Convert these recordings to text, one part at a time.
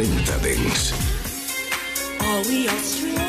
40 Dents. Are we strangers?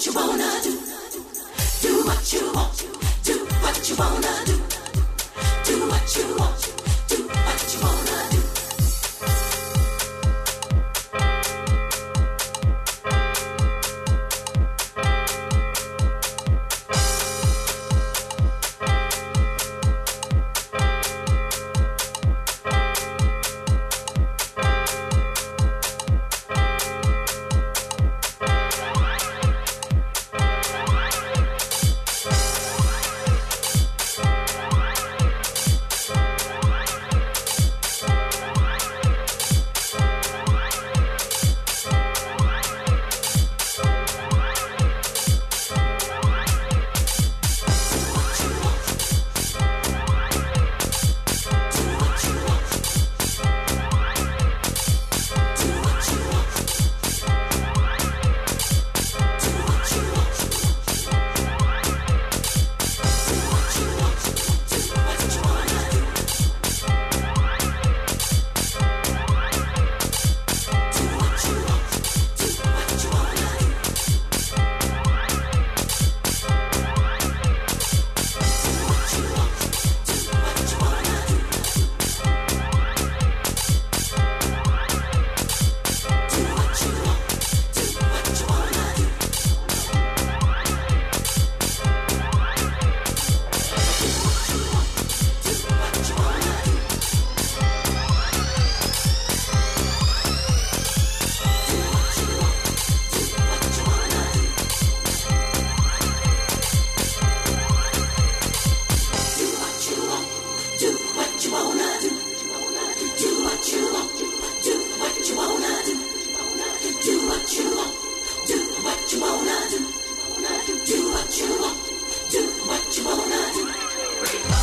what you wanna do. Do what you wanna do. Do what you wanna do. Do what you wanna do. Do what you wanna do. Do what you wanna do. Do what you wanna do.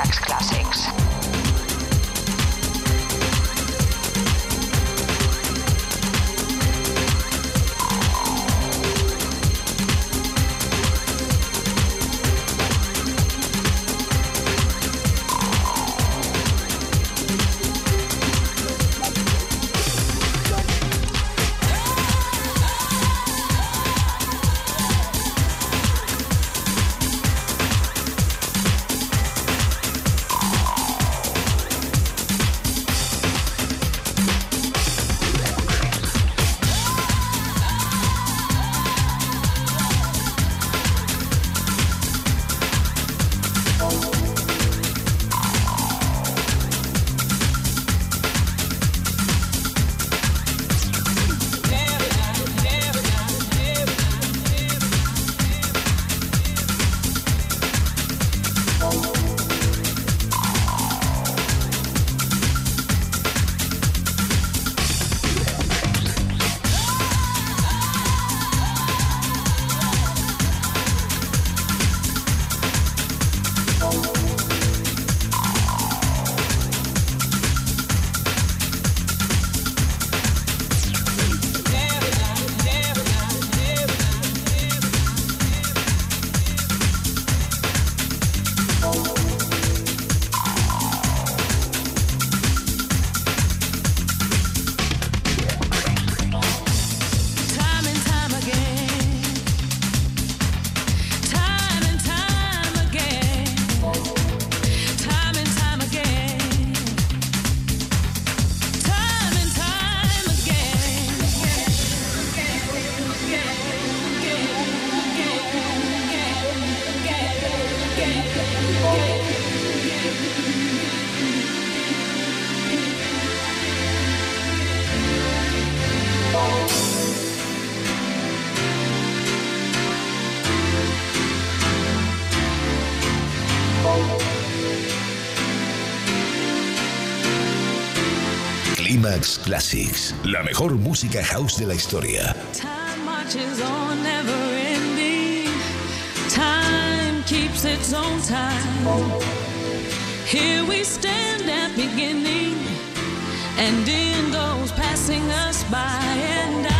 Max Classics. Climax Classics, la mejor música house de la historia. Time marches on, never ending. Time keeps its own time. Here we stand at beginning, and in goes passing us by, and. I,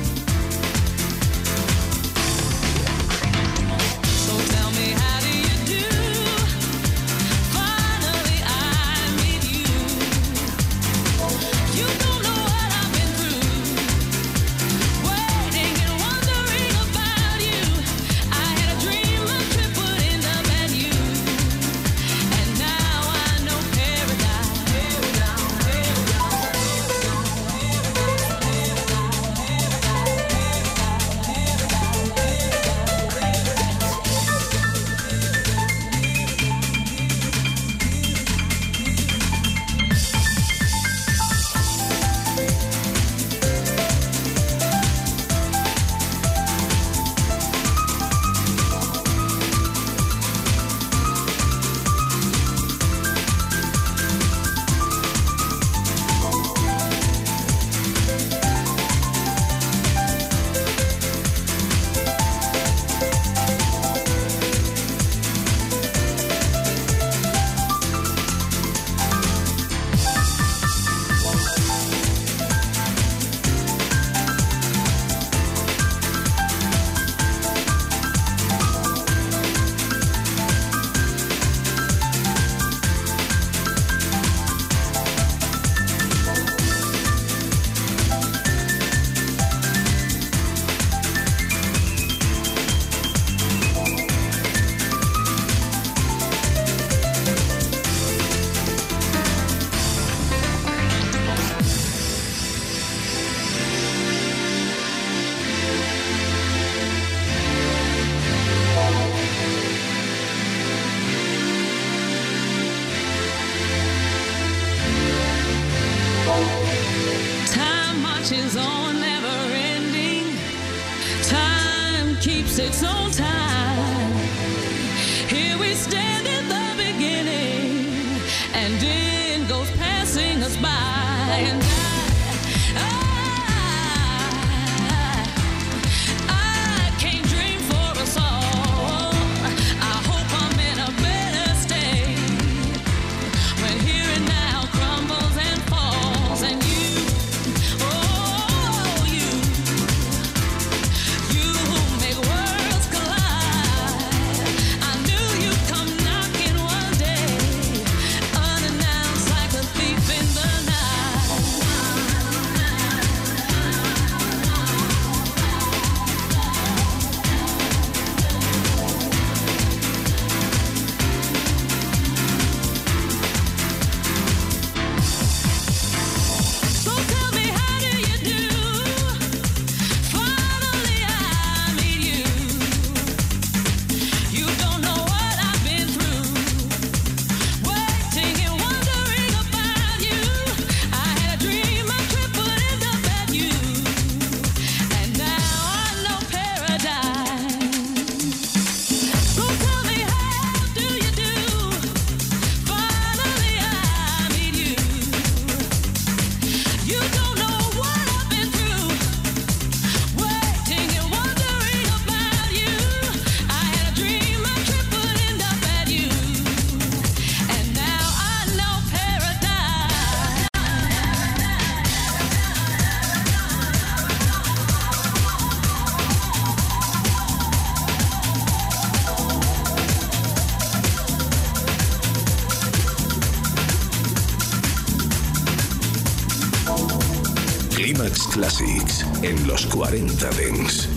En los 40 Dents.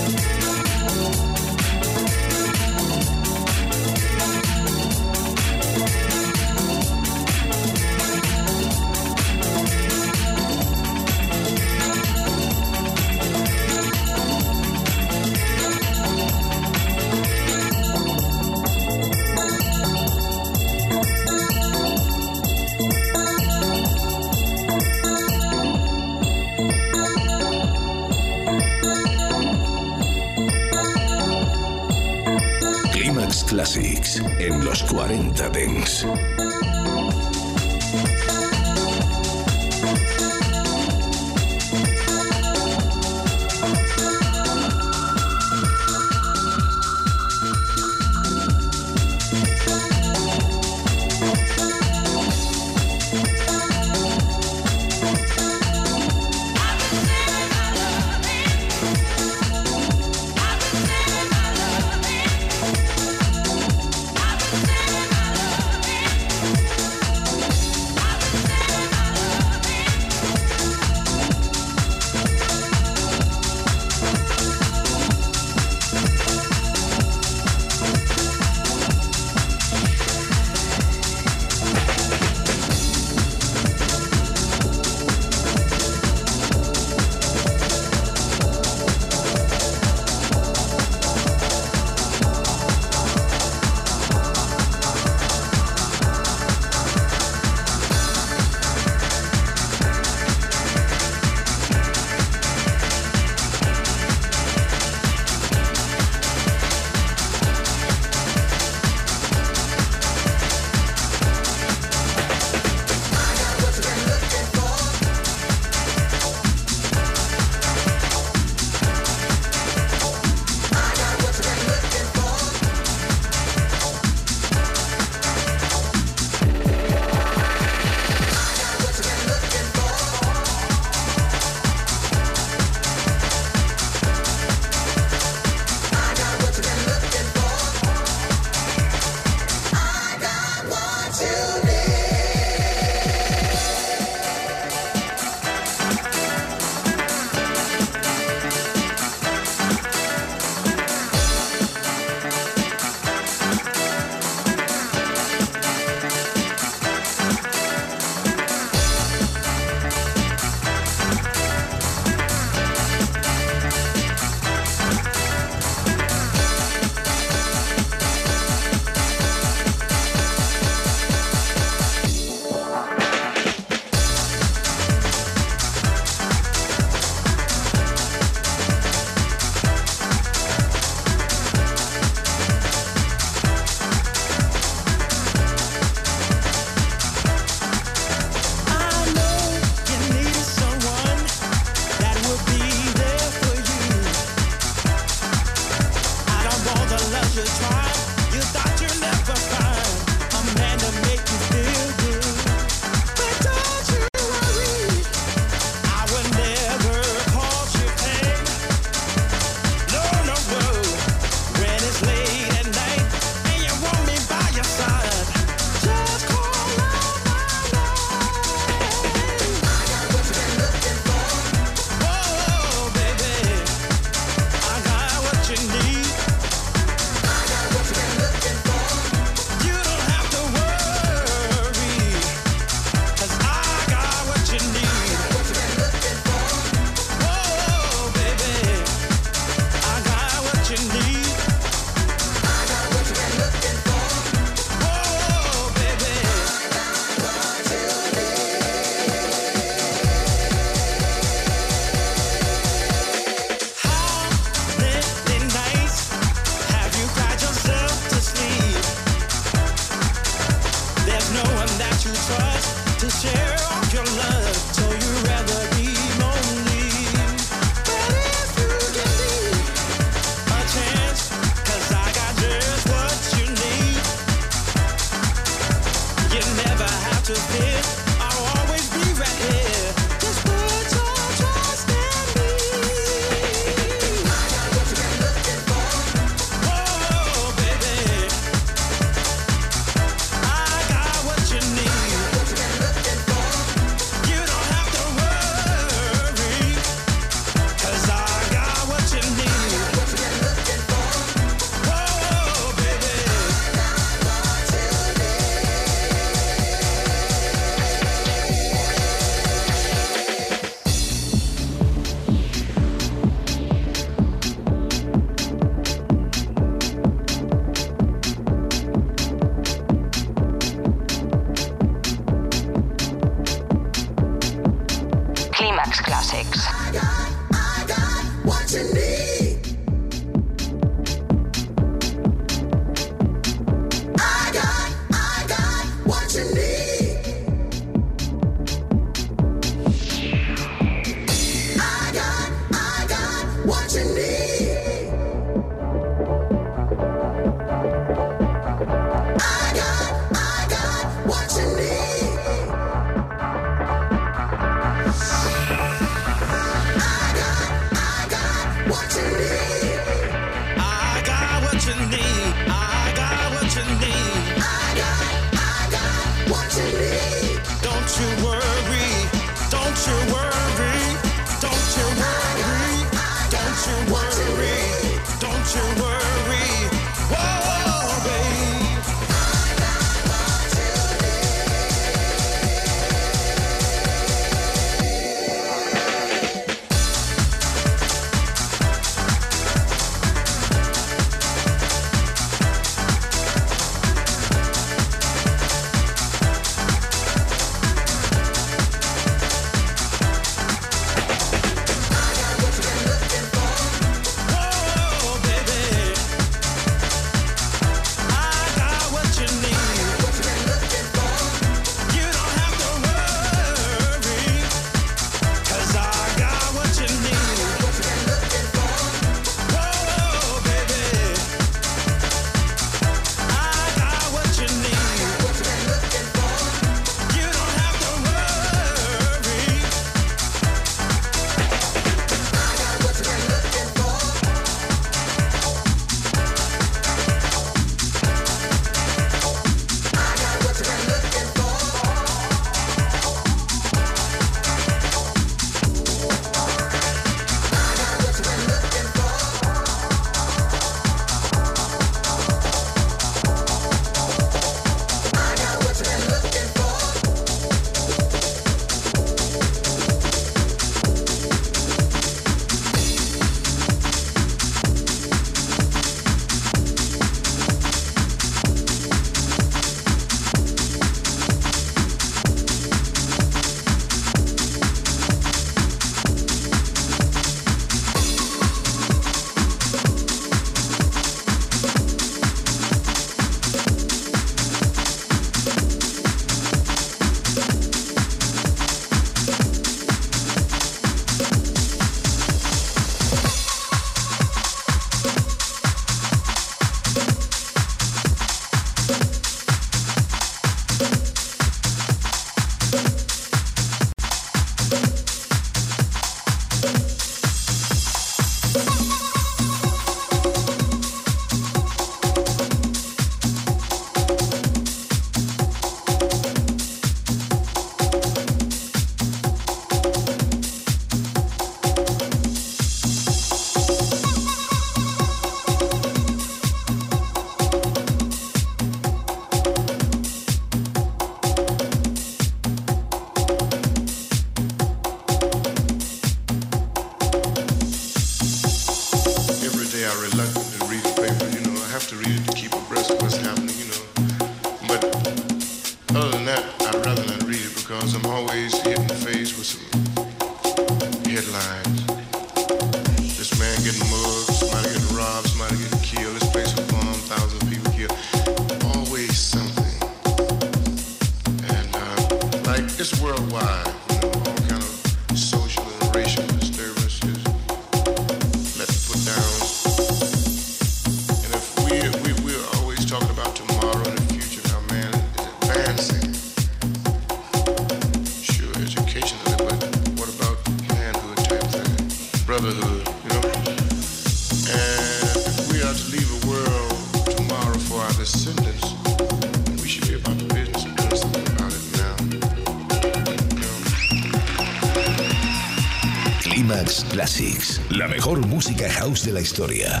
De la historia.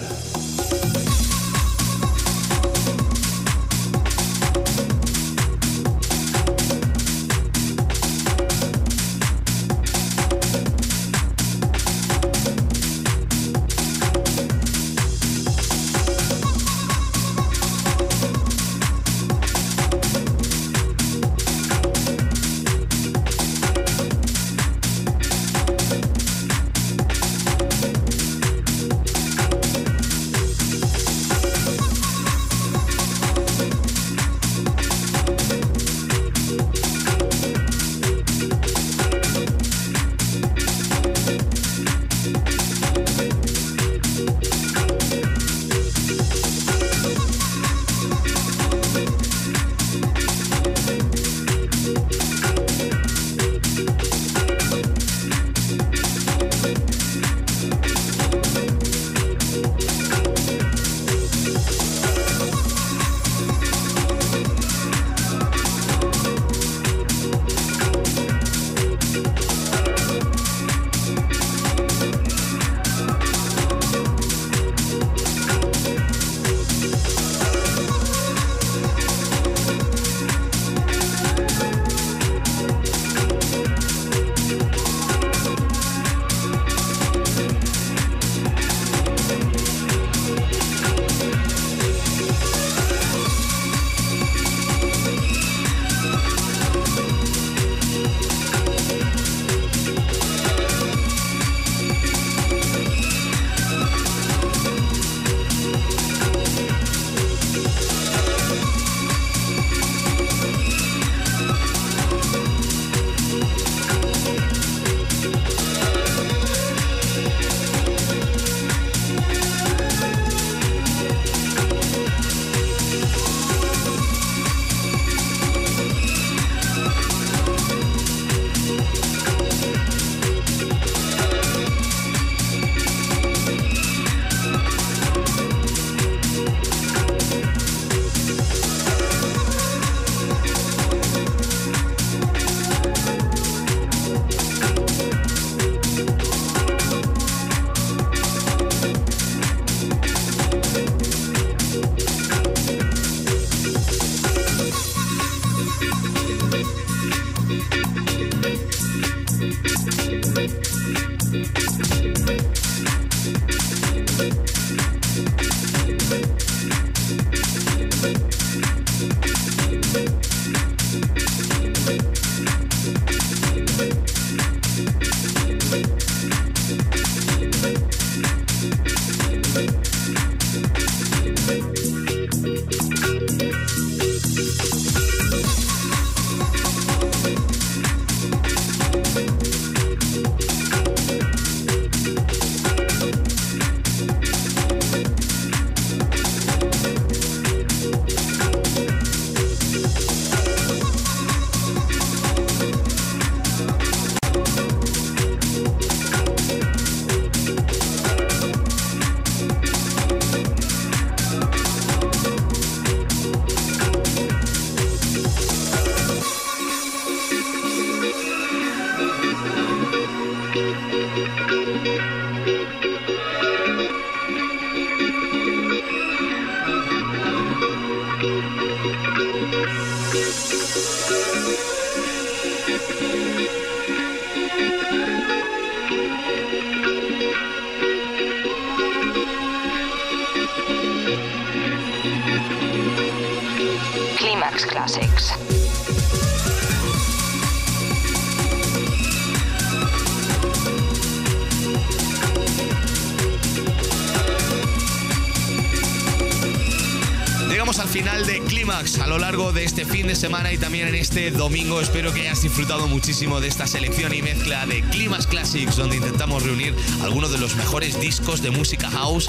Este domingo. Espero que hayas disfrutado muchísimo de esta selección y mezcla de Clímax Classics, donde intentamos reunir algunos de los mejores discos de música house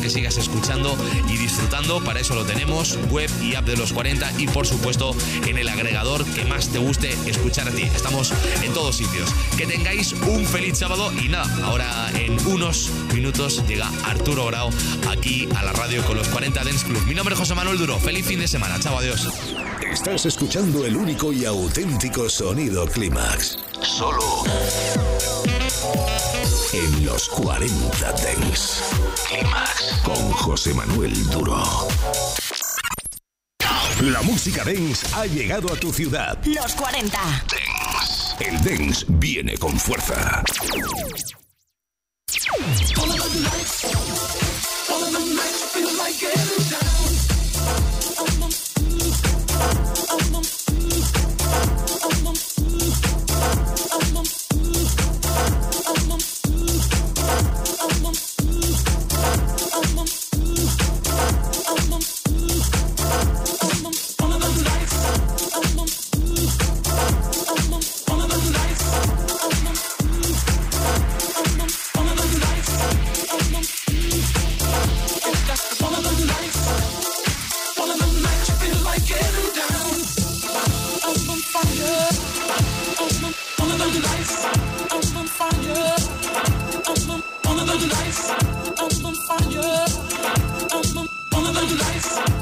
que sigas escuchando y disfrutando. Para eso lo tenemos, web y app de los 40 y por supuesto en el agregador que más te guste escuchar a ti. Estamos en todos sitios. Que tengáis un feliz sábado y nada, ahora en unos minutos llega Arturo Grau aquí a la radio con los 40 Dance Club. Mi nombre es José Manuel Duro. Feliz fin de semana. Chao, adiós. Estás escuchando el único y auténtico sonido Clímax. Solo en los 40 Dents. Clímax con José Manuel Duro. La música dance ha llegado a tu ciudad. Los 40. Dance. El dance viene con fuerza. Ahora que nos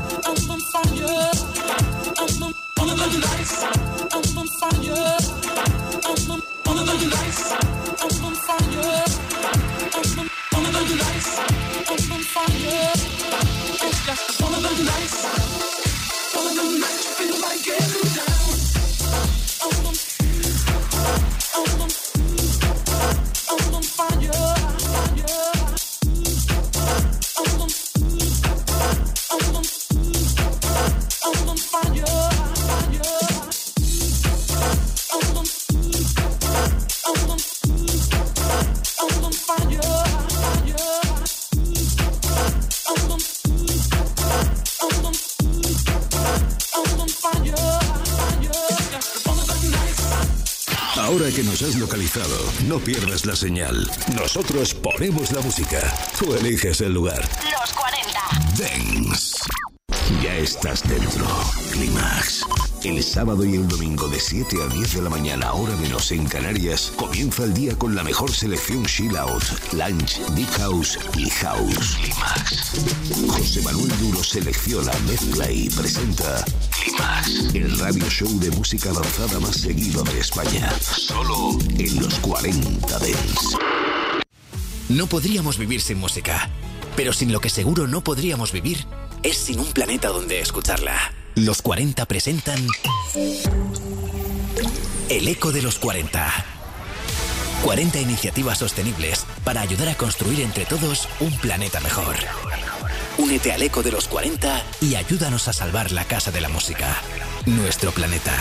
has localizado, no pierdas la señal. Nosotros ponemos la música. Tú eliges el lugar. Los 40. Dance. Ya estás dentro. Clímax. El sábado y el domingo de 7 a 10 de la mañana, hora menos en Canarias, comienza el día con la mejor selección chill out, lunch, deep house y house. Clímax. José Manuel Duro selecciona, mezcla y presenta El radio show de música avanzada más seguido de España. Solo en los 40 Dents. No podríamos vivir sin música, pero sin lo que seguro no podríamos vivir es sin un planeta donde escucharla. Los 40 presentan El Eco de los 40. 40 iniciativas sostenibles para ayudar a construir entre todos un planeta mejor. Únete al Eco de los 40 y ayúdanos a salvar la Casa de la Música, nuestro planeta.